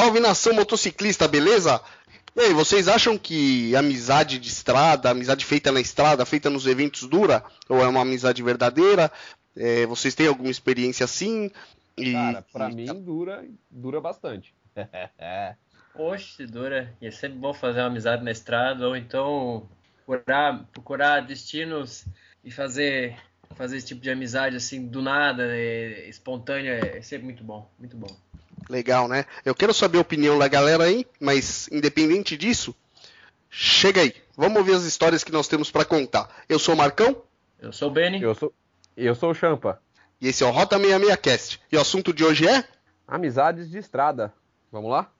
Salve nação motociclista, beleza? E aí, vocês acham que amizade de estrada, amizade feita na estrada, feita nos eventos dura? Ou é uma amizade verdadeira? É, vocês têm alguma experiência assim? E... Cara, pra e... mim dura, dura bastante. Poxa, dura. Ia ser bom fazer uma amizade na estrada, ou então procurar, procurar destinos e fazer fazer esse tipo de amizade assim do nada, é, espontânea, é sempre muito bom, muito bom. Legal, né? Eu quero saber a opinião da galera aí, mas independente disso, chega aí. Vamos ouvir as histórias que nós temos para contar. Eu sou o Marcão. Eu sou o Benny. Eu sou, eu sou o Champa. E esse é o Rota 66 Cast. E o assunto de hoje é? Amizades de estrada. Vamos lá?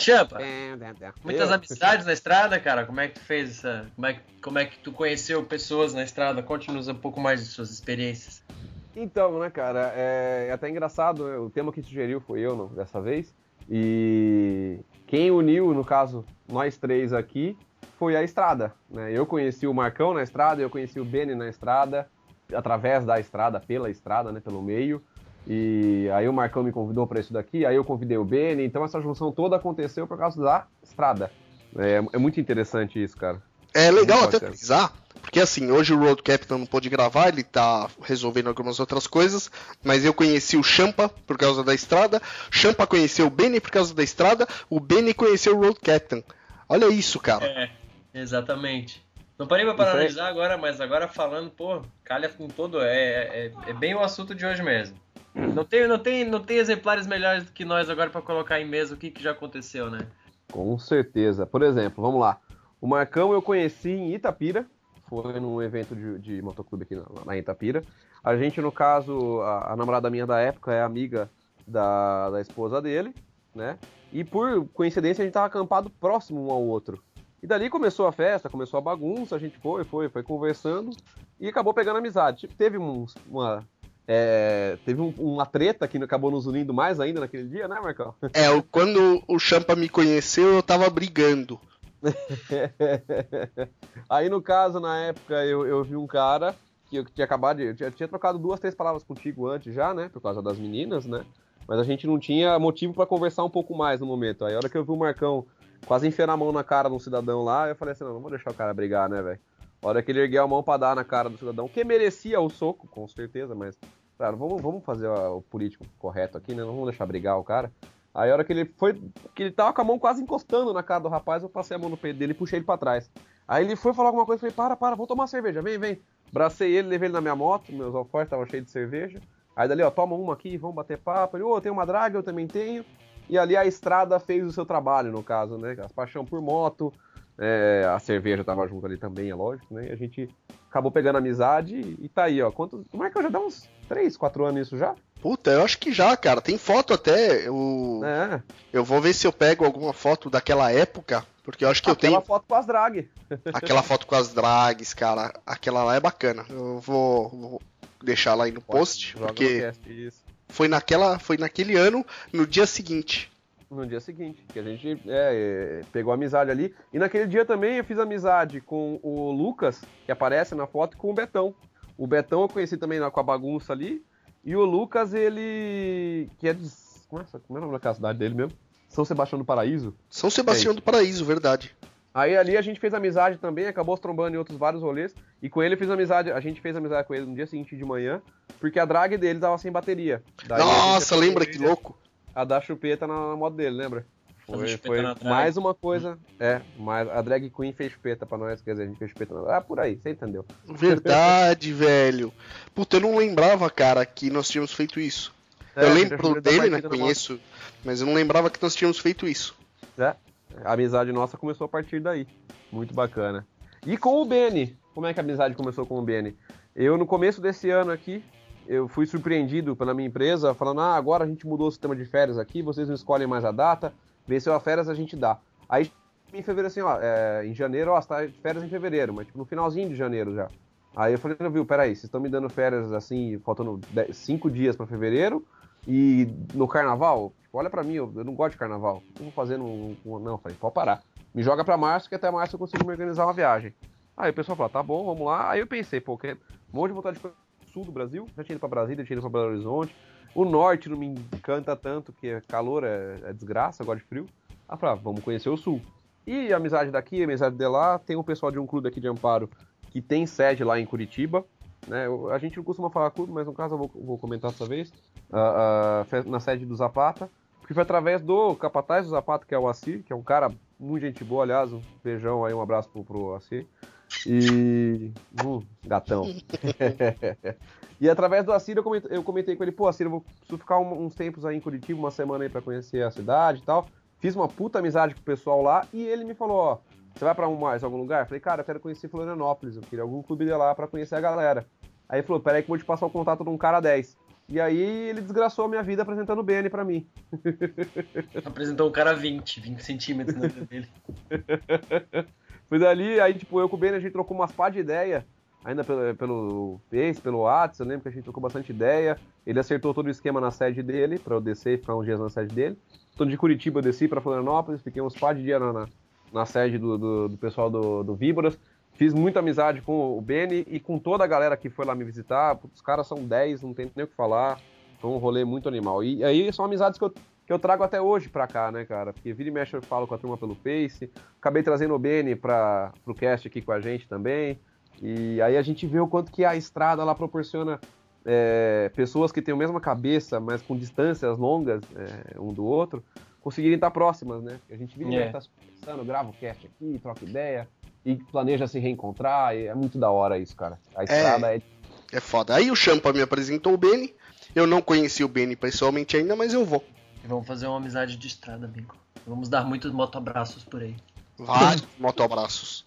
Champa, muitas amizades na estrada, cara. Como é que tu fez essa. Como é, como é que tu conheceu pessoas na estrada? Conte-nos um pouco mais de suas experiências. Então, né, cara, é, é até engraçado, né? o tema que sugeriu foi eu não, dessa vez. E quem uniu, no caso, nós três aqui, foi a estrada. Né? Eu conheci o Marcão na estrada, eu conheci o Benny na estrada, através da estrada, pela estrada, né, pelo meio. E aí o Marcão me convidou para isso daqui, aí eu convidei o Benny, então essa junção toda aconteceu por causa da estrada. É, é muito interessante isso, cara. É legal até frisar, porque assim, hoje o Road Captain não pôde gravar, ele tá resolvendo algumas outras coisas, mas eu conheci o Champa por causa da estrada, Champa conheceu o Benny por causa da estrada, o Benny conheceu o Road Captain. Olha isso, cara. É, exatamente. Não parei pra analisar agora, mas agora falando, pô, calha com todo, é, é, é bem o assunto de hoje mesmo. Não tem, não, tem, não tem exemplares melhores do que nós agora para colocar em mesa o que, que já aconteceu, né? Com certeza. Por exemplo, vamos lá. O Marcão eu conheci em Itapira, foi num evento de, de motoclube aqui na, na, Itapira. A gente, no caso, a, a, namorada minha da época é amiga da, da esposa dele, né? E por coincidência a gente tava acampado próximo um ao outro. E dali começou a festa, começou a bagunça, a gente foi, foi, foi conversando e acabou pegando amizade. Teve uns, uma é, teve um, uma treta que acabou nos unindo mais ainda naquele dia, né, Marcão? É, quando o Champa me conheceu, eu tava brigando. Aí, no caso, na época, eu, eu vi um cara que eu tinha acabado de. Eu tinha, tinha trocado duas, três palavras contigo antes já, né? Por causa das meninas, né? Mas a gente não tinha motivo para conversar um pouco mais no momento. Aí, a hora que eu vi o Marcão quase enfiando a mão na cara de um cidadão lá, eu falei assim: não, não vou deixar o cara brigar, né, velho? A hora que ele ergueu a mão pra dar na cara do cidadão, que merecia o soco, com certeza, mas Claro, vamos, vamos fazer o político correto aqui, né? Não vamos deixar brigar o cara. Aí a hora que ele foi. que ele tava com a mão quase encostando na cara do rapaz, eu passei a mão no peito dele e puxei ele pra trás. Aí ele foi falar alguma coisa, falei, para, para, vou tomar cerveja, vem, vem. Bracei ele, levei ele na minha moto, meus alforjes estavam cheios de cerveja. Aí dali, ó, toma uma aqui, vamos bater papo. Ele, ô, oh, tem uma draga, eu também tenho. E ali a estrada fez o seu trabalho, no caso, né? As paixão por moto, é, a cerveja tava junto ali também, é lógico, né? E a gente acabou pegando amizade e tá aí, ó. É que eu já dá uns 3, 4 anos isso já? Puta, eu acho que já, cara. Tem foto até. Eu, é. eu vou ver se eu pego alguma foto daquela época. Porque eu acho que aquela eu tenho. Aquela foto com as drag. Aquela foto com as drags, cara. Aquela lá é bacana. Eu vou, vou deixar lá aí no Pode, post. Porque foi naquela. Foi naquele ano, no dia seguinte no dia seguinte, que a gente é, pegou amizade ali. E naquele dia também eu fiz amizade com o Lucas, que aparece na foto, com o Betão. O Betão eu conheci também lá com a bagunça ali. E o Lucas, ele. que é de. Como é, como é o nome da cidade dele mesmo? São Sebastião do Paraíso? São Sebastião é do Paraíso, verdade. Aí ali a gente fez amizade também, acabou se trombando em outros vários rolês. E com ele eu fiz amizade, a gente fez amizade com ele no dia seguinte de manhã, porque a drag dele tava sem bateria. Daí Nossa, lembra que louco? A da chupeta na, moto dele, lembra? Foi, foi mais uma coisa. É, mas a drag queen fez chupeta pra nós, quer dizer, a gente fez chupeta. Ah, por aí, você entendeu. Verdade, velho. Puta, eu não lembrava, cara, que nós tínhamos feito isso. É, eu lembro dele, né? Conheço, mas eu não lembrava que nós tínhamos feito isso. É, a amizade nossa começou a partir daí. Muito bacana. E com o Benny, como é que a amizade começou com o Benny? Eu, no começo desse ano aqui, eu fui surpreendido pela minha empresa, falando: ah, agora a gente mudou o sistema de férias aqui, vocês não escolhem mais a data, venceu a férias, a gente dá. Aí em fevereiro assim, ó, é, em janeiro, ó, você tá de férias em fevereiro, mas tipo, no finalzinho de janeiro já. Aí eu falei, não, viu, peraí, vocês estão me dando férias assim, faltando 10, 5 dias pra fevereiro e no carnaval? Tipo, olha pra mim, eu, eu não gosto de carnaval. O que eu vou fazer no. no não, falei, pode parar. Me joga pra março, que até março eu consigo me organizar uma viagem. Aí o pessoal falou, tá bom, vamos lá. Aí eu pensei, pô, que um monte de vontade de sul do Brasil, já tinha ido pra Brasília, tinha ido pra Belo Horizonte. O norte não me encanta tanto, que calor é, é desgraça, gosto de frio. Ah, vamos conhecer o sul. E a amizade daqui, a amizade de lá, tem um pessoal de um clube aqui de Amparo que tem sede lá em Curitiba. Né? A gente não costuma falar clube, mas no caso eu vou, vou comentar dessa vez. Uh, uh, na sede do Zapata. Que foi através do capataz do Zapata, que é o Assir, que é um cara muito gente boa, aliás. Um beijão aí, um abraço pro, pro. E. Uh, gatão. e através do Assir eu comentei, eu comentei com ele, pô, Assir, eu vou ficar um, uns tempos aí em Curitiba, uma semana aí pra conhecer a cidade e tal. Fiz uma puta amizade com o pessoal lá e ele me falou, ó, você vai para um mais algum lugar? Eu falei, cara, eu quero conhecer Florianópolis, eu queria algum clube de lá para conhecer a galera. Aí ele falou, peraí que eu vou te passar o contato de um cara 10. E aí ele desgraçou a minha vida apresentando o BN pra mim. Apresentou um cara 20, 20 centímetros na vida dele. Fui dali, aí tipo, eu com o BN a gente trocou umas pá de ideia, ainda pelo, pelo Face, pelo WhatsApp, eu lembro que a gente trocou bastante ideia. Ele acertou todo o esquema na sede dele, pra eu descer e ficar uns dias na sede dele. Então de Curitiba eu desci pra Florianópolis, fiquei uns pá de dia na, na, na sede do, do, do pessoal do, do Víboras. Fiz muita amizade com o Beni e com toda a galera que foi lá me visitar. Os caras são 10, não tem nem o que falar. Foi um rolê muito animal. E aí são amizades que eu, que eu trago até hoje pra cá, né, cara? Porque vira e mexe eu falo com a turma pelo Face. Acabei trazendo o Beni pra, pro cast aqui com a gente também. E aí a gente vê o quanto que a estrada lá proporciona é, pessoas que têm a mesma cabeça, mas com distâncias longas é, um do outro, conseguirem estar próximas, né? A gente vira e yeah. tá se conversando, grava o cast aqui, troca ideia e planeja se reencontrar. é muito da hora isso, cara. A estrada é. É, é foda. Aí o Champa me apresentou o Beni. Eu não conheci o Beni pessoalmente ainda, mas eu vou. Vamos fazer uma amizade de estrada, amigo. Vamos dar muitos motoabraços por aí. Vários motoabraços.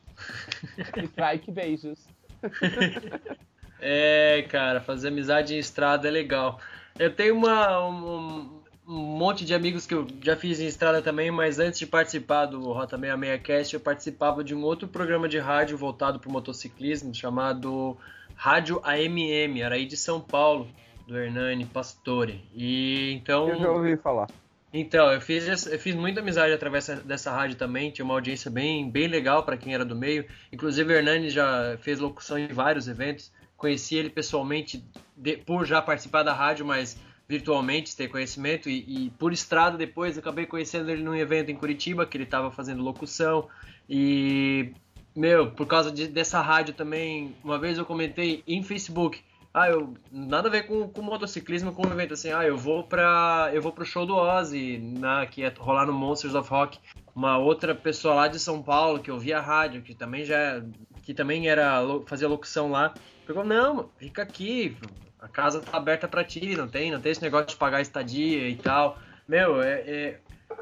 Strike beijos. é, cara, fazer amizade em estrada é legal. Eu tenho uma, um, um monte de amigos que eu já fiz em estrada também, mas antes de participar do Rota 66 Cast, eu participava de um outro programa de rádio voltado para o motociclismo chamado Rádio AMM, era aí de São Paulo, do Hernani Pastore. E então. Eu já ouvi falar. Então, eu fiz, eu fiz muita amizade através dessa rádio também, tinha uma audiência bem, bem legal para quem era do meio. Inclusive, o Hernani já fez locução em vários eventos. Conheci ele pessoalmente de, por já participar da rádio, mas virtualmente, ter conhecimento, e, e, por estrada depois acabei conhecendo ele num evento em Curitiba, que ele estava fazendo locução, e, meu, por causa de, dessa rádio também, uma vez eu comentei em Facebook, ah, eu, nada a ver com, com motociclismo, com um evento assim, ah, eu vou para eu vou pro show do Ozzy, na, que ia rolar no Monsters of Rock, uma outra pessoa lá de São Paulo, que ouvia a rádio, que também já, que também era, fazia locução lá, pegou, não, fica aqui, a casa tá aberta para ti, não tem, não tem esse negócio de pagar estadia e tal. Meu, é, é,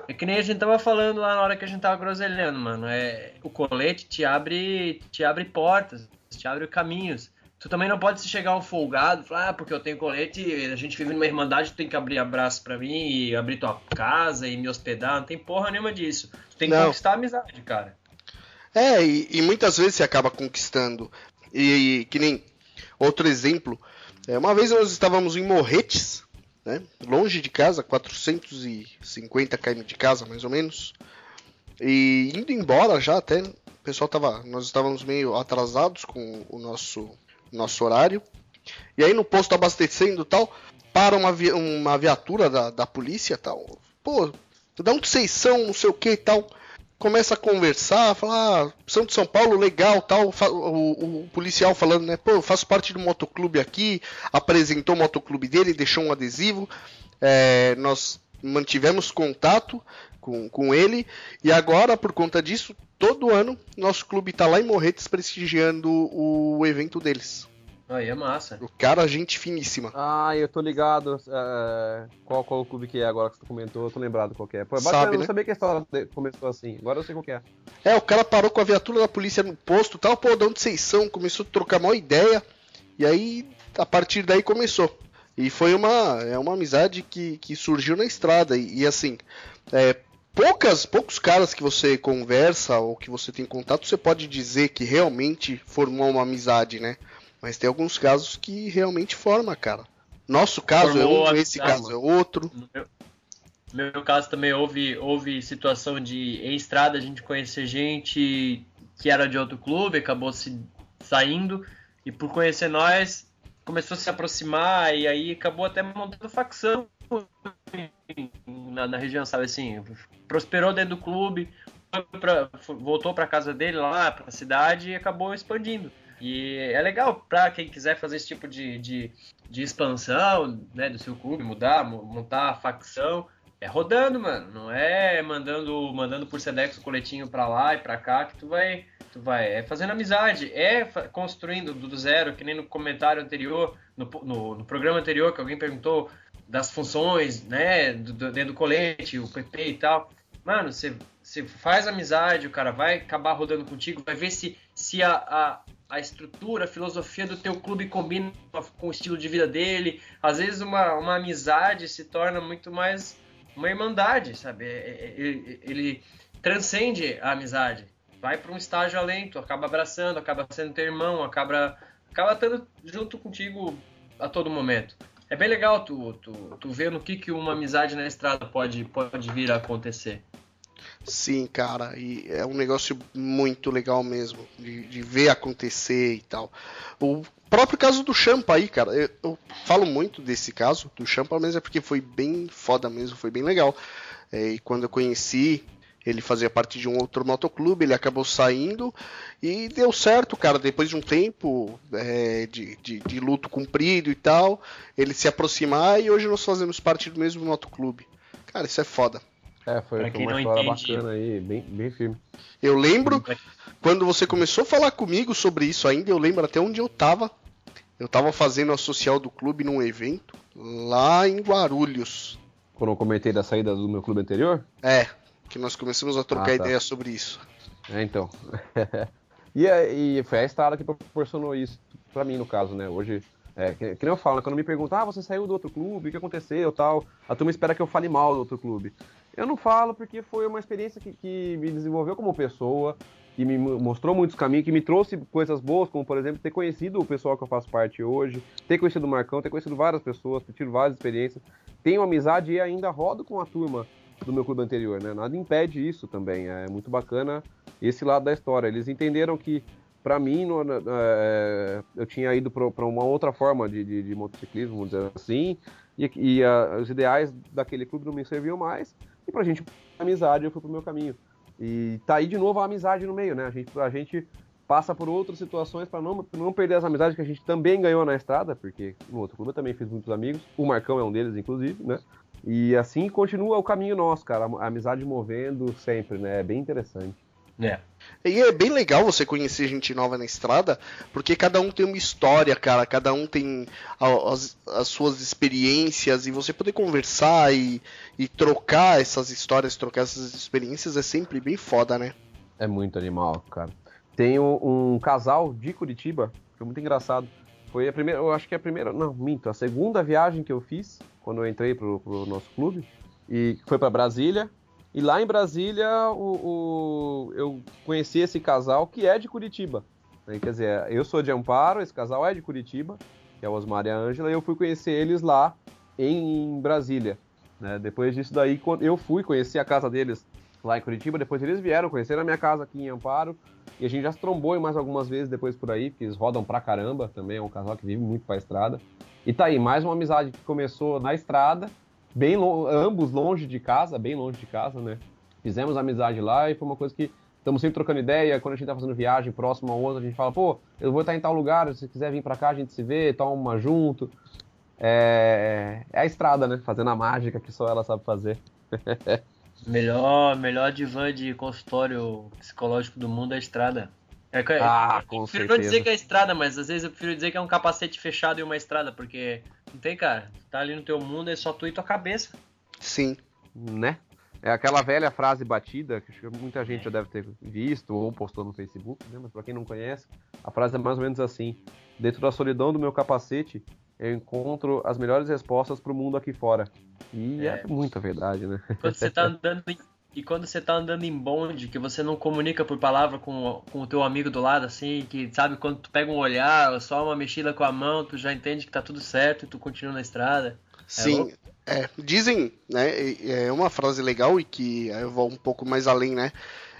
é, que nem a gente tava falando lá na hora que a gente tava groselhando, mano. É, o colete te abre, te abre portas, te abre caminhos. Tu também não pode se chegar um folgado, falar, ah, porque eu tenho colete, a gente vive numa irmandade, tu tem que abrir abraço para mim e abrir tua casa e me hospedar, não tem porra nenhuma disso. Tu tem que não. conquistar a amizade, cara. É, e, e muitas vezes você acaba conquistando. E, e que nem outro exemplo, é, uma vez nós estávamos em Morretes, né, longe de casa, 450 km de casa mais ou menos, e indo embora já até, o pessoal tava, nós estávamos meio atrasados com o nosso nosso horário. E aí no posto abastecendo tal, para uma, vi uma viatura da, da polícia tal. Pô, dá um vocês são, não sei o que e tal começa a conversar, falar, ah, São de São Paulo, legal, tal, o, o, policial falando, né, pô, eu faço parte do motoclube aqui, apresentou o motoclube dele, deixou um adesivo, é, nós mantivemos contato com, com ele, e agora, por conta disso, todo ano, nosso clube está lá em Morretes prestigiando o evento deles. Aí é massa. O cara, gente finíssima. Ah, eu tô ligado. É, qual, qual clube que é agora que você comentou? Eu tô lembrado qual é. Pô, é Sabe, eu não né? sabia que a história começou assim. Agora eu sei qual é. É, o cara parou com a viatura da polícia no posto tal. Pô, de onde vocês são? Começou a trocar uma ideia. E aí, a partir daí começou. E foi uma, é uma amizade que, que surgiu na estrada. E, e assim, é, poucas, poucos caras que você conversa ou que você tem contato, você pode dizer que realmente formou uma amizade, né? Mas tem alguns casos que realmente forma, cara. Nosso caso Formou é um, esse caso é outro. No meu, no meu caso também houve, houve situação de em estrada a gente conhecer gente que era de outro clube, acabou se saindo e por conhecer nós começou a se aproximar e aí acabou até montando facção na, na região, sabe assim, prosperou dentro do clube, pra, voltou para casa dele lá, para a cidade e acabou expandindo. E é legal para quem quiser fazer esse tipo de, de, de, expansão né, do seu clube, mudar, montar a facção. É rodando, mano. Não é mandando mandando por Sedex o coletinho para lá e para cá que tu vai tu vai é fazendo amizade, é construindo do zero, que nem no comentário anterior, no, no, no programa anterior que alguém perguntou das funções, né, do, do, dentro do colete, o PP e tal. Mano, você faz amizade, o cara vai acabar rodando contigo, vai ver se, se a, a, a estrutura, a filosofia do teu clube combina com o estilo de vida dele. Às vezes uma, uma amizade se torna muito mais uma irmandade, sabe? É, é, ele, ele transcende a amizade. Vai para um estágio além, tu acaba abraçando, acaba sendo teu irmão, acaba, acaba estando junto contigo a todo momento. É bem legal tu, tu, tu ver no que, que uma amizade na estrada pode, pode vir a acontecer. Sim, cara, e é um negócio muito legal mesmo, de, de ver acontecer e tal. O próprio caso do Champa aí, cara, eu, eu, falo muito desse caso do Champa, mas é porque foi bem foda mesmo, foi bem legal. É, e quando eu conheci, ele fazia parte de um outro motoclube, ele acabou saindo e deu certo, cara. Depois de um tempo é, de, de, de, luto cumprido e tal, ele se aproximar e hoje nós fazemos parte do mesmo motoclube. Cara, isso é foda. É, foi, foi uma história entende. bacana aí, bem, bem firme. Eu lembro, quando você começou a falar comigo sobre isso ainda, eu lembro até onde eu tava. Eu tava fazendo a social do clube num evento lá em Guarulhos. Quando eu comentei da saída do meu clube anterior? É, que nós começamos a trocar ah, tá. ideias sobre isso. É, então. e, e, foi a estrada que proporcionou isso para mim, no caso, né? Hoje, é, que, que nem eu falo, né? quando me perguntam, ah, você saiu do outro clube, o que aconteceu tal, a turma espera que eu fale mal do outro clube. Eu não falo porque foi uma experiência que, que me desenvolveu como pessoa, que me mostrou muitos caminhos, que me trouxe coisas boas, como por exemplo ter conhecido o pessoal que eu faço parte hoje, ter conhecido o Marcão, ter conhecido várias pessoas, ter tido várias experiências. Tenho amizade e ainda rodo com a turma do meu clube anterior, né? Nada impede isso também. É muito bacana esse lado da história. Eles entenderam que, para mim, no, é, eu tinha ido para uma outra forma de, de, de, motociclismo, vamos dizer assim, e, e a, os ideais daquele clube não me serviam mais. E pra gente, amizade, eu fui pro meu caminho. E tá aí de novo a amizade no meio, né? A gente, a gente passa por outras situações para não, não perder as amizades que a gente também ganhou na estrada, porque no outro clube eu também fiz muitos amigos. O Marcão é um deles, inclusive, né? E assim continua o caminho nosso, cara. A amizade movendo sempre, né? É bem interessante. É. E é bem legal você conhecer gente nova na estrada, porque cada um tem uma história, cara, cada um tem as, as suas experiências, e você poder conversar e, e trocar essas histórias, trocar essas experiências é sempre bem foda, né? É muito animal, cara. Tem um, um casal de Curitiba, foi muito engraçado. Foi a primeira, eu acho que é a primeira, não, minto, a segunda viagem que eu fiz quando eu entrei pro, pro nosso clube, e foi para Brasília, e lá em Brasília, o, o, eu conheci esse casal que é de Curitiba. Né? Quer dizer, eu sou de Amparo, esse casal é de Curitiba, que é o Osmar e a Ângela, e eu fui conhecer eles lá em Brasília. Né? Depois disso daí, eu fui conhecer a casa deles lá em Curitiba, depois eles vieram conhecer a minha casa aqui em Amparo, e a gente já se trombou mais algumas vezes depois por aí, porque eles rodam pra caramba, também é um casal que vive muito pra estrada. E tá aí, mais uma amizade que começou na estrada, bem lo ambos longe de casa, bem longe de casa, né? Fizemos amizade lá e foi uma coisa que estamos sempre trocando ideia. Quando a gente tá fazendo viagem próximo a outra, a gente fala, pô, eu vou estar em tal lugar, se quiser vir para cá, a gente se vê, toma uma junto. É, é a estrada, né? Fazendo a mágica que só ela sabe fazer. melhor, melhor divã de consultório psicológico do mundo é a estrada. É, ah, com eu prefiro certeza. não dizer que é estrada, mas às vezes eu prefiro dizer que é um capacete fechado e uma estrada, porque não tem, cara. Tá ali no teu mundo, é só tu e tua cabeça. Sim. Né? É aquela velha frase batida, que muita gente já deve ter visto ou postou no Facebook, né? mas pra quem não conhece, a frase é mais ou menos assim: Dentro da solidão do meu capacete, eu encontro as melhores respostas pro mundo aqui fora. E é, é muita verdade, né? Quando você tá andando e quando você tá andando em bonde, que você não comunica por palavra com, com o teu amigo do lado, assim, que sabe quando tu pega um olhar, só uma mexida com a mão, tu já entende que tá tudo certo e tu continua na estrada. Sim, é, dizem, né, é uma frase legal e que eu vou um pouco mais além, né?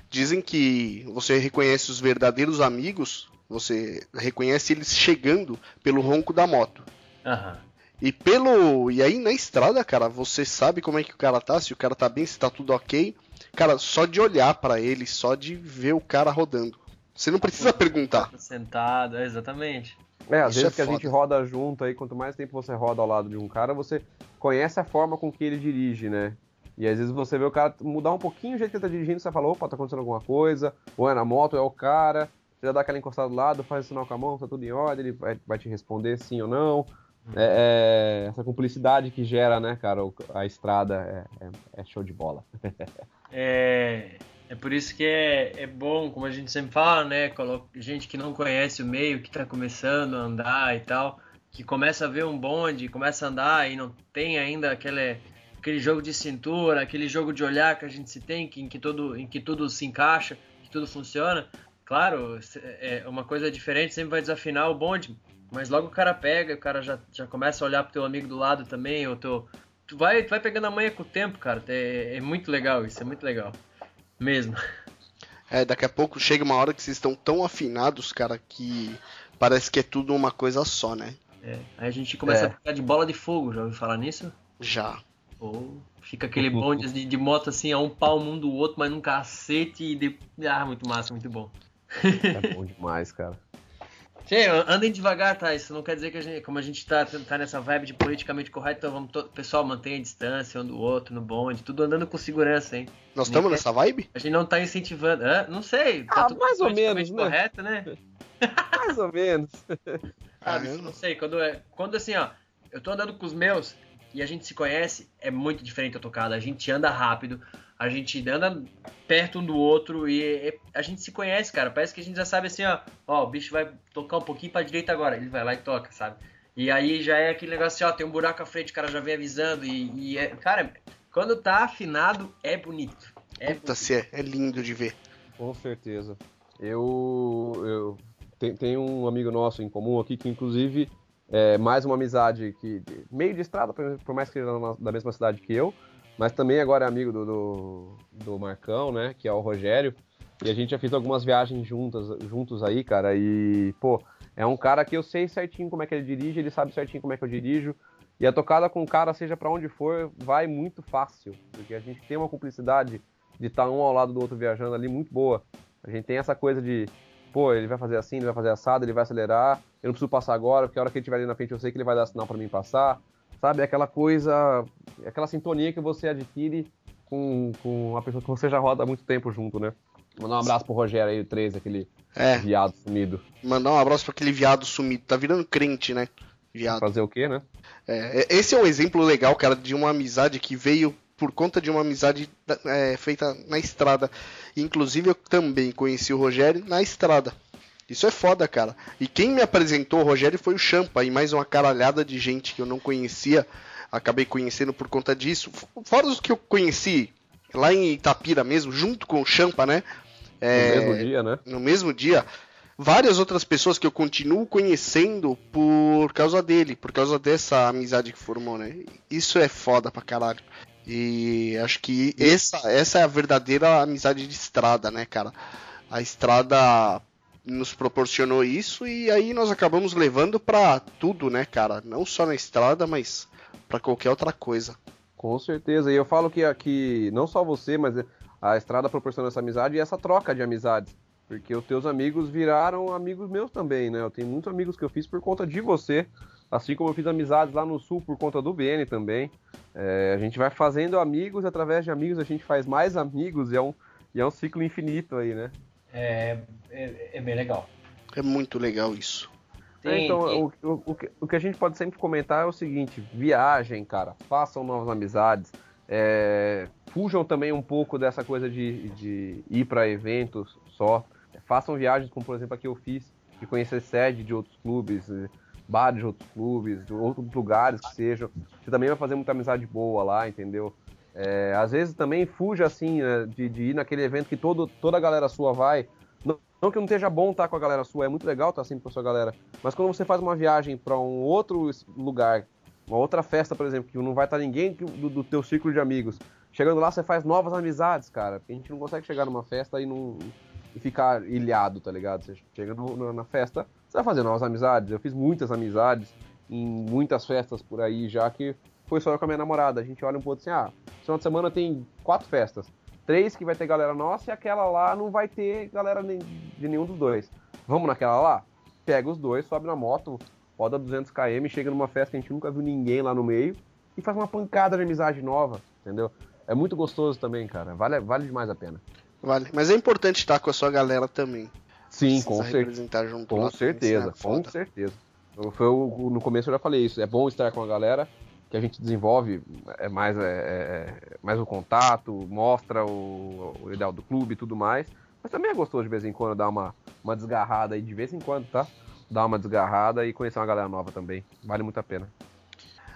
Dizem que você reconhece os verdadeiros amigos, você reconhece eles chegando pelo ronco da moto. Aham. E pelo. E aí na estrada, cara, você sabe como é que o cara tá, se o cara tá bem, se tá tudo ok. Cara, só de olhar para ele, só de ver o cara rodando. Você não precisa perguntar. Sentado, é, exatamente. É, às Isso vezes é que a foda. gente roda junto aí, quanto mais tempo você roda ao lado de um cara, você conhece a forma com que ele dirige, né? E às vezes você vê o cara mudar um pouquinho o jeito que ele tá dirigindo, você fala, opa, tá acontecendo alguma coisa, ou é na moto, ou é o cara, você já dá aquela encostada do lado, faz o sinal com a mão, tá tudo em ordem, ele vai, vai te responder sim ou não. É, é, essa cumplicidade que gera, né, cara, a estrada é, é- é show de bola. É, é por isso que é, é bom, como a gente sempre fala, né? Gente que não conhece o meio, que tá começando a andar e tal, que começa a ver um bonde, começa a andar e não tem ainda aquele, aquele jogo de cintura, aquele jogo de olhar que a gente se tem, que, em, que todo, em que tudo se encaixa, que tudo funciona. Claro, se- é uma coisa diferente sempre vai desafinar o bonde, mas logo o cara pega, o cara já, já começa a olhar pro teu amigo do lado também, ou teu, tu vai, tu vai pegando a manha com o tempo, cara. É, é muito legal isso, é muito legal. Mesmo. É, daqui a pouco chega uma hora que vocês estão tão afinados, cara, que parece que é tudo uma coisa só, né? É, aí a gente começa É. a ficar de bola de fogo, já ouviu falar nisso? Já. Ou fica aquele bonde de, de moto assim, a um palmo um do outro, mas num cacete e de... Ah, muito massa, muito bom. É bom demais, cara. Gente, andem devagar, tá? Isso não quer dizer que a gente, como a gente tá, tá nessa vibe de politicamente correto, então vamos todo, pessoal, mantenha a distância um do outro no bonde, tudo andando com segurança, hein? Nós estamos Ninguém- nessa vibe? A gente não tá incentivando, Hã? não sei, tá Ah, tudo mais ou politicamente menos, né? correto, né? Mais ou menos. Ah, não sei, quando, é, quando assim, ó, eu tô andando com os meus e a gente se conhece, é muito diferente a tocada. A gente anda rápido, a gente anda perto um do outro e é- a gente se conhece, cara. Parece que a gente já sabe assim, ó, ó, o bicho vai tocar um pouquinho pra direita agora, ele vai lá e toca, sabe? E aí já é aquele negócio assim, ó, tem um buraco à frente, o cara já vem avisando e, e é, cara, quando tá afinado, é bonito. É Puta, se é, é lindo de ver. Com certeza. Eu, eu tem, tem um amigo nosso em comum aqui que inclusive é mais uma amizade que meio de estrada, por mais que seja na- da mesma cidade que eu, mas também agora é amigo do, do, do Marcão, né, que é o Rogério. E a gente já fez algumas viagens juntas, juntos aí, cara, e pô, é um cara que eu sei certinho como é que ele dirige, ele sabe certinho como é que eu dirijo. E a tocada com o cara, seja pra onde for, vai muito fácil, porque a gente tem uma cumplicidade de estar um ao lado do outro viajando ali muito boa. A gente tem essa coisa de, pô, ele vai fazer assim, ele vai fazer assado, ele vai acelerar, eu não preciso passar agora, porque a hora que ele estiver ali na frente eu sei que ele vai dar sinal pra mim passar. Sabe, aquela coisa, aquela sintonia que você adquire com, com a pessoa que você já roda há muito tempo junto, né? Mandar um abraço pro Rogério aí, o 13, aquele É, viado sumido. mandar um abraço pra aquele viado sumido. Tá virando crente, né? Viado. Fazer o quê, né? É, esse é um exemplo legal, cara, de uma amizade que veio por conta de uma amizade é, feita na estrada. Inclusive, eu também conheci o Rogério na estrada. Isso é foda, cara. E quem me apresentou o Rogério foi o Champa e mais uma caralhada de gente que eu não conhecia. Acabei conhecendo por conta disso. Fora os que eu conheci lá em Itapira mesmo, junto com o Champa, né? No É, mesmo dia, né? no mesmo dia, várias outras pessoas que eu continuo conhecendo por causa dele, por causa dessa amizade que formou, né? Isso é foda pra caralho. E acho que essa, essa é a verdadeira amizade de estrada, né, cara? A estrada nos proporcionou isso e aí nós acabamos levando pra tudo, né, cara? Não só na estrada, mas pra qualquer outra coisa. Com certeza. E eu falo que aqui, não só você, mas a estrada proporciona essa amizade e essa troca de amizades. Porque os teus amigos viraram amigos meus também, né? Eu tenho muitos amigos que eu fiz por conta de você. Assim como eu fiz amizades lá no sul por conta do BN também. É, a gente vai fazendo amigos, através de amigos a gente faz mais amigos e é um, e é um ciclo infinito aí, né? É, é, é bem legal. É muito legal isso. É, Tem- então, tem- o, o, o que- o que a gente pode sempre comentar é o seguinte: viagem, cara, façam novas amizades, é, fujam também um pouco dessa coisa de, de ir para eventos só, façam viagens, como por exemplo a que eu fiz, de conhecer sede de outros clubes, eh, bares de outros clubes, de outros lugares que sejam. Você também vai fazer muita amizade boa lá, entendeu? É, às vezes também fuja assim né, de, de, ir naquele evento que todo, toda a galera sua vai. Não, não que não esteja bom estar com a galera sua, é muito legal estar sempre com a sua galera. Mas quando você faz uma viagem para um outro lugar, uma outra festa, por exemplo, que não vai estar ninguém do, do teu círculo de amigos, chegando lá você faz novas amizades, cara. Porque a gente não consegue chegar numa festa e não e ficar ilhado, tá ligado? Você chega no, no, na festa, você vai fazer novas amizades. Eu fiz muitas amizades em muitas festas por aí já que foi só eu com a minha namorada. A gente olha um pouco assim, ah, final de semana tem quatro festas. Três que vai ter galera nossa e aquela lá não vai ter galera de nenhum dos dois. Vamos naquela lá? Pega os dois, sobe na moto, roda 200 km, chega numa festa que a gente nunca viu ninguém lá no meio e faz uma pancada de amizade nova, entendeu? É muito gostoso também, cara. Vale, vale demais a pena. Vale. Mas é importante estar com a sua galera também. Sim, com, cer com certeza. Com certeza. Foi o, no começo eu já falei isso. É bom estar com a galera, que a gente desenvolve é mais, é, é, mais o contato, mostra o, o, ideal do clube e tudo mais. Mas também é gostoso de vez em quando dar uma, uma desgarrada aí, de vez em quando, tá? Dar uma desgarrada e conhecer uma galera nova também. Vale muito a pena.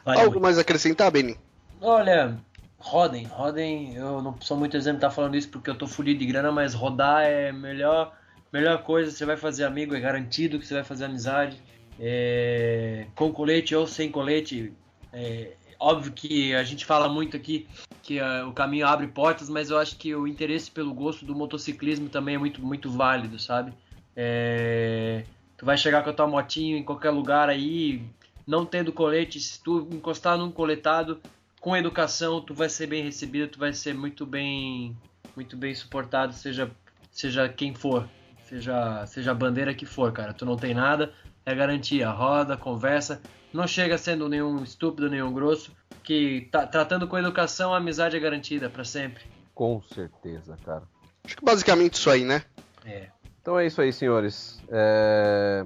Vale Algo muito. mais a acrescentar, Beni? Olha, rodem, rodem. Eu não sou muito exemplo de estar falando isso porque eu tô fudido de grana, mas rodar é melhor, melhor coisa. Você vai fazer amigo, é garantido que você vai fazer amizade. É, com colete ou sem colete, é, óbvio que a gente fala muito aqui que uh, o caminho abre portas, mas eu acho que o interesse pelo gosto do motociclismo também é muito, muito válido, sabe? É, tu vai chegar com a tua motinho em qualquer lugar aí, não tendo colete, se tu encostar num coletado, com educação, tu vai ser bem recebido, tu vai ser muito bem, muito bem suportado, seja, seja quem for, seja, seja a bandeira que for, cara. Tu não tem nada, é garantia, roda, conversa, não chega sendo nenhum estúpido, nenhum grosso, que tá, tratando com educação, a amizade é garantida para sempre. Com certeza, cara. Acho que basicamente isso aí, né? É. Então é isso aí, senhores. É...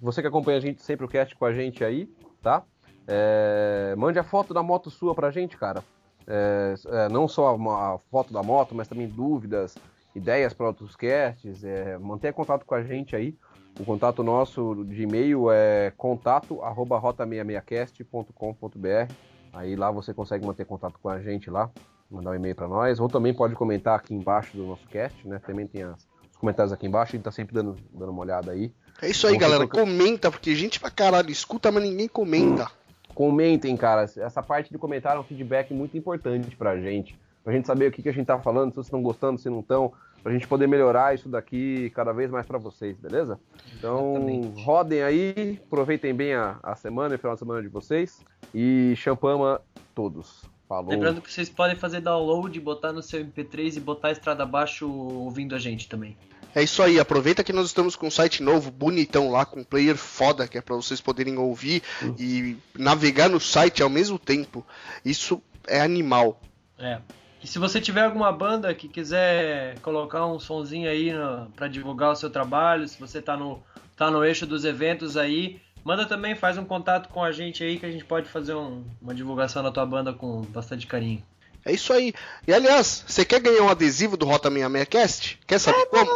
Você que acompanha a gente sempre o cast com a gente aí, tá? É... Mande a foto da moto sua pra gente, cara. É... É, não só a foto da moto, mas também dúvidas, ideias para outros casts. É... Mantenha contato com a gente aí. O contato nosso de e-mail é contato@rota66cast.com.br. Aí lá você consegue manter contato com a gente lá, mandar um e-mail para nós, ou também pode comentar aqui embaixo do nosso cast, né? Também tem as, os comentários aqui embaixo, a gente tá sempre dando, dando uma olhada aí. É isso aí, galera. Comenta, porque gente pra caralho escuta, mas ninguém comenta. Comentem, cara. Essa parte de comentário é um feedback muito importante pra gente. Pra gente saber o que, que a gente tá falando, se vocês estão gostando, se não estão pra gente poder melhorar isso daqui cada vez mais para vocês, beleza? Então, Exatamente. rodem aí, aproveitem bem a, a semana e final de semana de vocês e champama todos. Falou. Lembrando que vocês podem fazer download, botar no seu MP3 e botar a estrada abaixo ouvindo a gente também. É isso aí, aproveita que nós estamos com um site novo, bonitão lá, com um player foda, que é para vocês poderem ouvir uhum. e navegar no site ao mesmo tempo. Isso é animal. É. E se você tiver alguma banda que quiser colocar um sonzinho aí para divulgar o seu trabalho, se você tá no, tá no eixo dos eventos aí, manda também, faz um contato com a gente aí que a gente pode fazer um, uma divulgação da tua banda com bastante carinho. É isso aí. E aliás, você quer ganhar um adesivo do Rota 66cast? Quer saber é, como?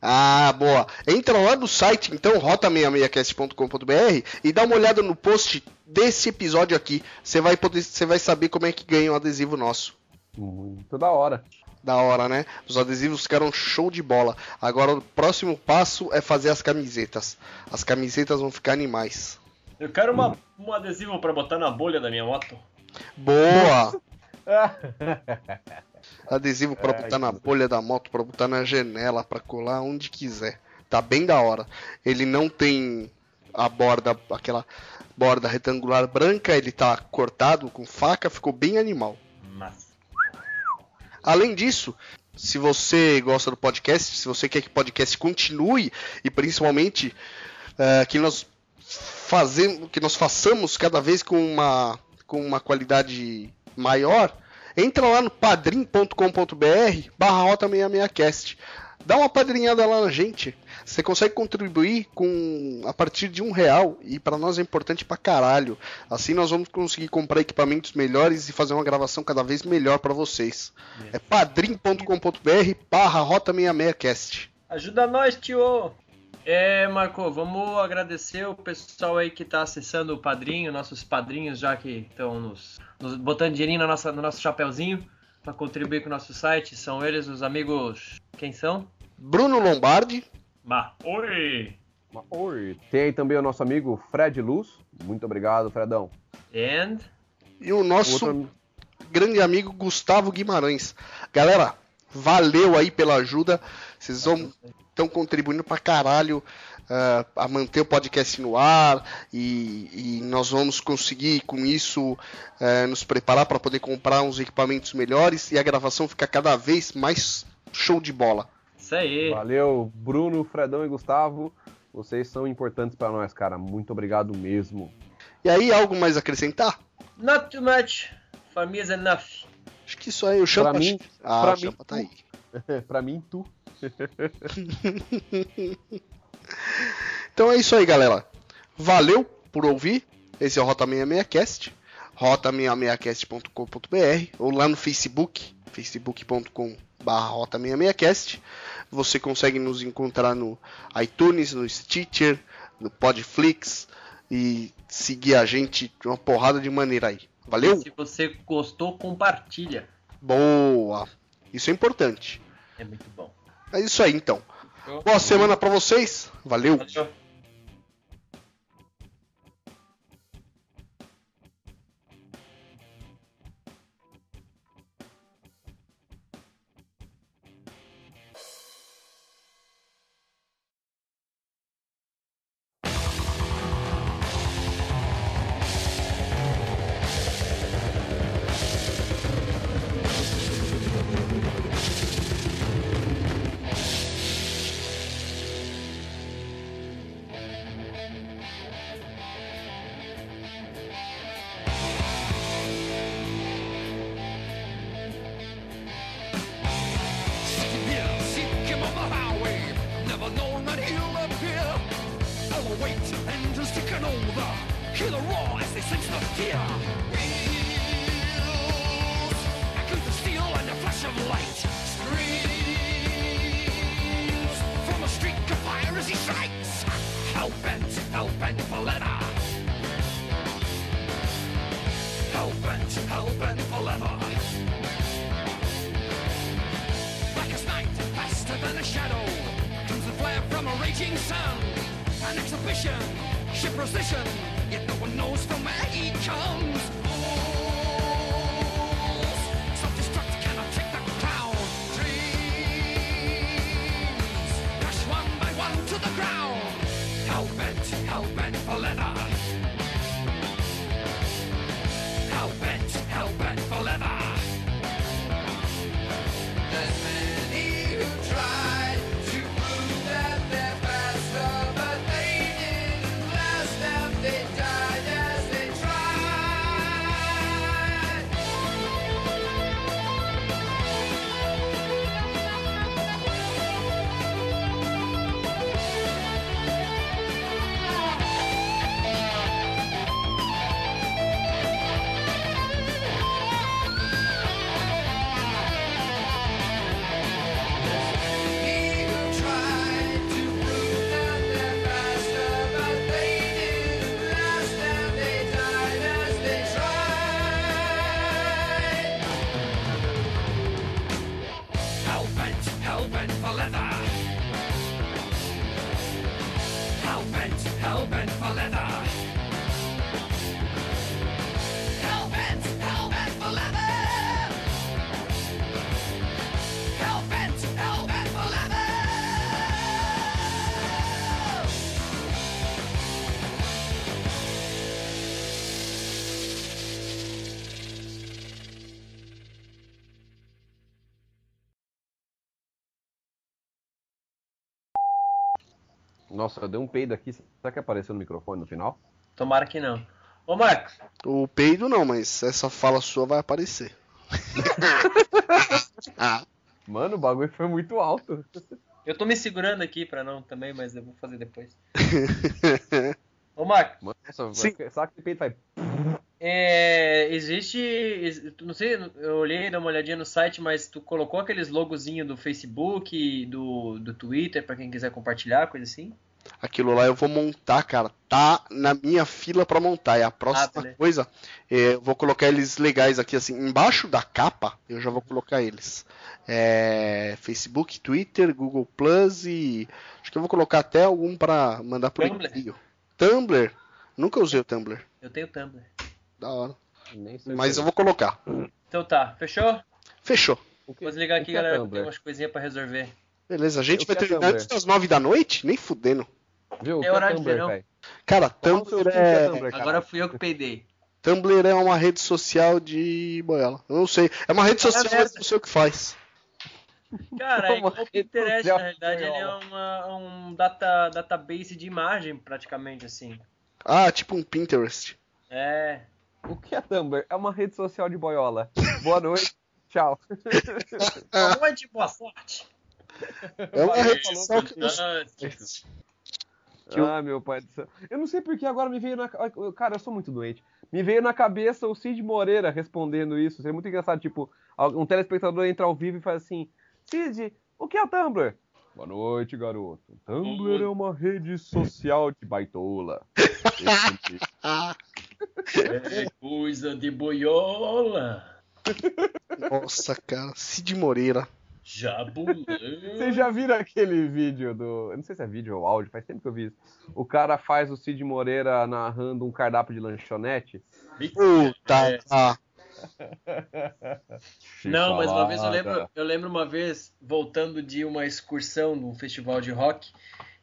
Ah, boa. Entra lá no site, então, rota66cast.com.br e dá uma olhada no post desse episódio aqui. Você vai poder, você vai saber como é que ganha um adesivo nosso. Muito da hora. Da hora, né? Os adesivos ficaram show de bola. Agora o próximo passo é fazer as camisetas. As camisetas vão ficar animais. Eu quero uma, um adesivo para botar na bolha da minha moto. Boa! adesivo para botar na bolha da moto, para botar na janela, para colar onde quiser. Tá bem da hora. Ele não tem a borda, aquela borda retangular branca, ele tá cortado com faca, ficou bem animal. Além disso, se você gosta do podcast, se você quer que o podcast continue e principalmente uh, que nós fazemos, que nós façamos cada vez com uma, com uma qualidade maior, entra lá no padrim.com.br barra rota 66cast. Dá uma padrinhada lá na gente. Você consegue contribuir com a partir de um real e para nós é importante pra caralho. Assim nós vamos conseguir comprar equipamentos melhores e fazer uma gravação cada vez melhor para vocês. É, é padrim.com.br barra rota 66cast. Ajuda nós, tio! É, Marco, vamos agradecer o pessoal aí que está acessando o padrinho, nossos padrinhos já que estão nos, nos, botando dinheirinho no nosso, no nosso chapéuzinho. para contribuir com o nosso site são eles, os amigos. Quem são? Bruno Lombardi. Bah, oi! Oi. Tem aí também o nosso amigo Fred Luz. Muito obrigado, Fredão. And. E o nosso Outro- grande amigo Gustavo Guimarães. Galera, valeu aí pela ajuda. Vocês vão estão contribuindo pra caralho ah, a manter o podcast no ar e, e nós vamos conseguir com isso eh, nos preparar para poder comprar uns equipamentos melhores e a gravação ficar cada vez mais show de bola. Isso aí. Valeu, Bruno, Fredão e Gustavo. Vocês são importantes pra nós, cara. Muito obrigado mesmo. E aí, algo mais a acrescentar? Not too much. For me is enough. Acho que isso aí, o Champa. Pra mim- ah, pra o Champa mim, tá aí. pra mim, tu. Então é isso aí, galera. Valeu por ouvir. Esse é o Rota 66 Cast. rota66cast.com.br ou lá no Facebook, facebook.com rota 66 cast Você consegue nos encontrar no iTunes, no Stitcher, no Podflix e seguir a gente de uma porrada de maneira aí. Valeu? Se você gostou, compartilha. Boa! Isso é importante. É muito bom. É isso aí então. Boa semana pra vocês. Valeu! Valeu. Nossa, eu dei um peido aqui. Será que apareceu no microfone no final? Tomara que não. Ô, Marcos, O peido não, mas essa fala sua vai aparecer. ah, Mano, o bagulho foi muito alto. eu tô me segurando aqui pra não também, mas eu vou fazer depois. Ô, Marcos, Mano, nossa, Sim. sabe que peito vai. É, existe. ex- Não sei, eu olhei, dei uma olhadinha no site, mas tu colocou aqueles logozinhos do Facebook, do, do Twitter, pra quem quiser compartilhar, coisa assim? Aquilo lá eu vou montar, cara. Tá na minha fila pra montar. É a próxima Ah, coisa. É, eu vou colocar eles legais aqui, assim. Embaixo da capa, eu já vou colocar eles. É, Facebook, Twitter, Google Plus e. Acho que eu vou colocar até algum pra mandar por Tumblr. e-mail. Tumblr? Nunca usei o Tumblr. Eu tenho Tumblr. Da hora. Nem sei Mas eu vou colocar. Então tá, fechou? Fechou. Vou desligar aqui, que é galera, Tumblr? tenho umas coisinhas pra resolver. Beleza, a gente vai quero terminar Tumblr. antes das nove da noite? Nem fudendo. Viu? Que É horário de verão. Cara, Tumblr é é. Tumblr, cara. Agora fui eu que peidei. Tumblr é uma rede social de boiola. Eu não sei. É uma rede social, mas não sei o que faz. Cara, é o Pinterest, na realidade, ele é uma- um data, database de imagem, praticamente, assim. Ah, tipo um Pinterest. É. O que é Tumblr? É uma rede social de boiola. Boa noite. Tchau. Boa noite, boa sorte. É uma rede social que eu Fantásticos. Que eu- Ah, meu pai do céu. Eu não sei porque agora me veio na. Cara, eu sou muito doente. Me veio na cabeça o Cid Moreira respondendo isso. Seria muito engraçado, tipo, um telespectador entra ao vivo e faz assim: Cid, o que é o Tumblr? Boa noite, garoto. Tumblr é uma rede social de baitola. Esse- Ah, É coisa de boiola. nossa, cara. Cid Moreira. Jabulã. Vocês já viram aquele vídeo do. Eu não sei se é vídeo ou áudio, faz tempo que eu vi isso. O cara faz o Cid Moreira narrando um cardápio de lanchonete. Puta, É. ah. Não, mas uma vez eu lembro, eu lembro uma vez voltando de uma excursão num festival de rock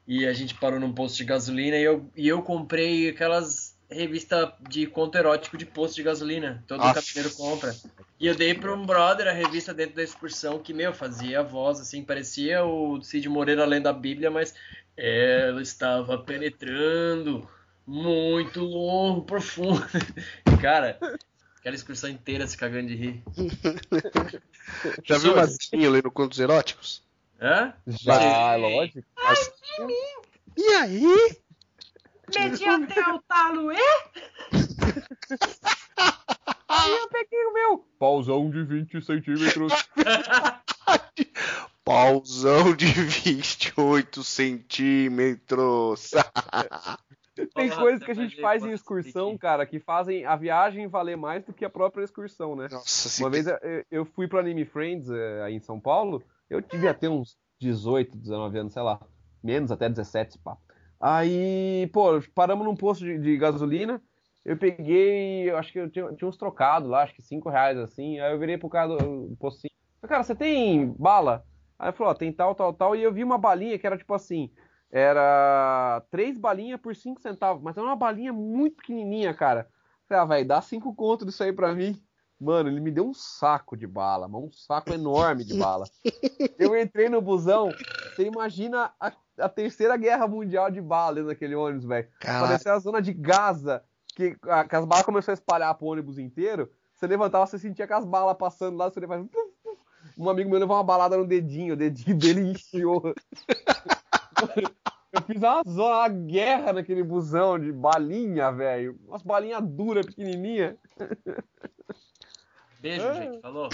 e a gente parou num posto de gasolina e eu, e eu comprei aquelas revistas de conto erótico de posto de gasolina, todo Aff. caminhoneiro compra. E eu dei pra um brother a revista dentro da excursão que, meu, fazia a voz assim, parecia o Cid Moreira lendo a Bíblia, mas ela estava penetrando muito longo, profundo. Cara, aquela excursão inteira se cagando de rir. Já viu Pessoas. Mazinho lendo contos eróticos? Hã? Já, Sim. lógico. E aí? Meti até o talo, é? Aí eu peguei o meu. Pauzão de 20 centímetros. Pauzão de 28 centímetros. Tem coisas que a gente faz em excursão, cara, que fazem a viagem valer mais do que a própria excursão, né? Nossa, Uma vez eu, fui pro Anime Friends eh, aí em São Paulo, eu devia ter uns 18, 19 anos, sei lá, menos, até 17, pá. Aí, pô, paramos num posto de, de gasolina, eu peguei, eu acho que eu tinha, tinha uns trocados lá, acho que 5 reais assim, aí eu virei pro cara do, postinho, falei, cara, você tem bala? Aí ele falou, ó, tem tal, tal, tal, e eu vi uma balinha que era tipo assim, era três balinhas por 5 centavos, mas era uma balinha muito pequenininha, cara. Falei, ah, vai, dá 5 conto disso aí pra mim. Mano, ele me deu um saco de bala, um saco enorme de bala. Eu entrei no busão, você imagina a, a terceira guerra mundial de bala dentro daquele ônibus, velho. Parecia a zona de Gaza, que, a- que as balas começaram a espalhar pro ônibus inteiro. Você levantava, você sentia que as balas passando lá, você levava. Um amigo meu levou uma balada no dedinho, o dedinho dele inchou. Eu fiz uma zona, uma guerra naquele busão de balinha, velho. Umas balinhas duras, pequenininha. Beijo, gente. Falou.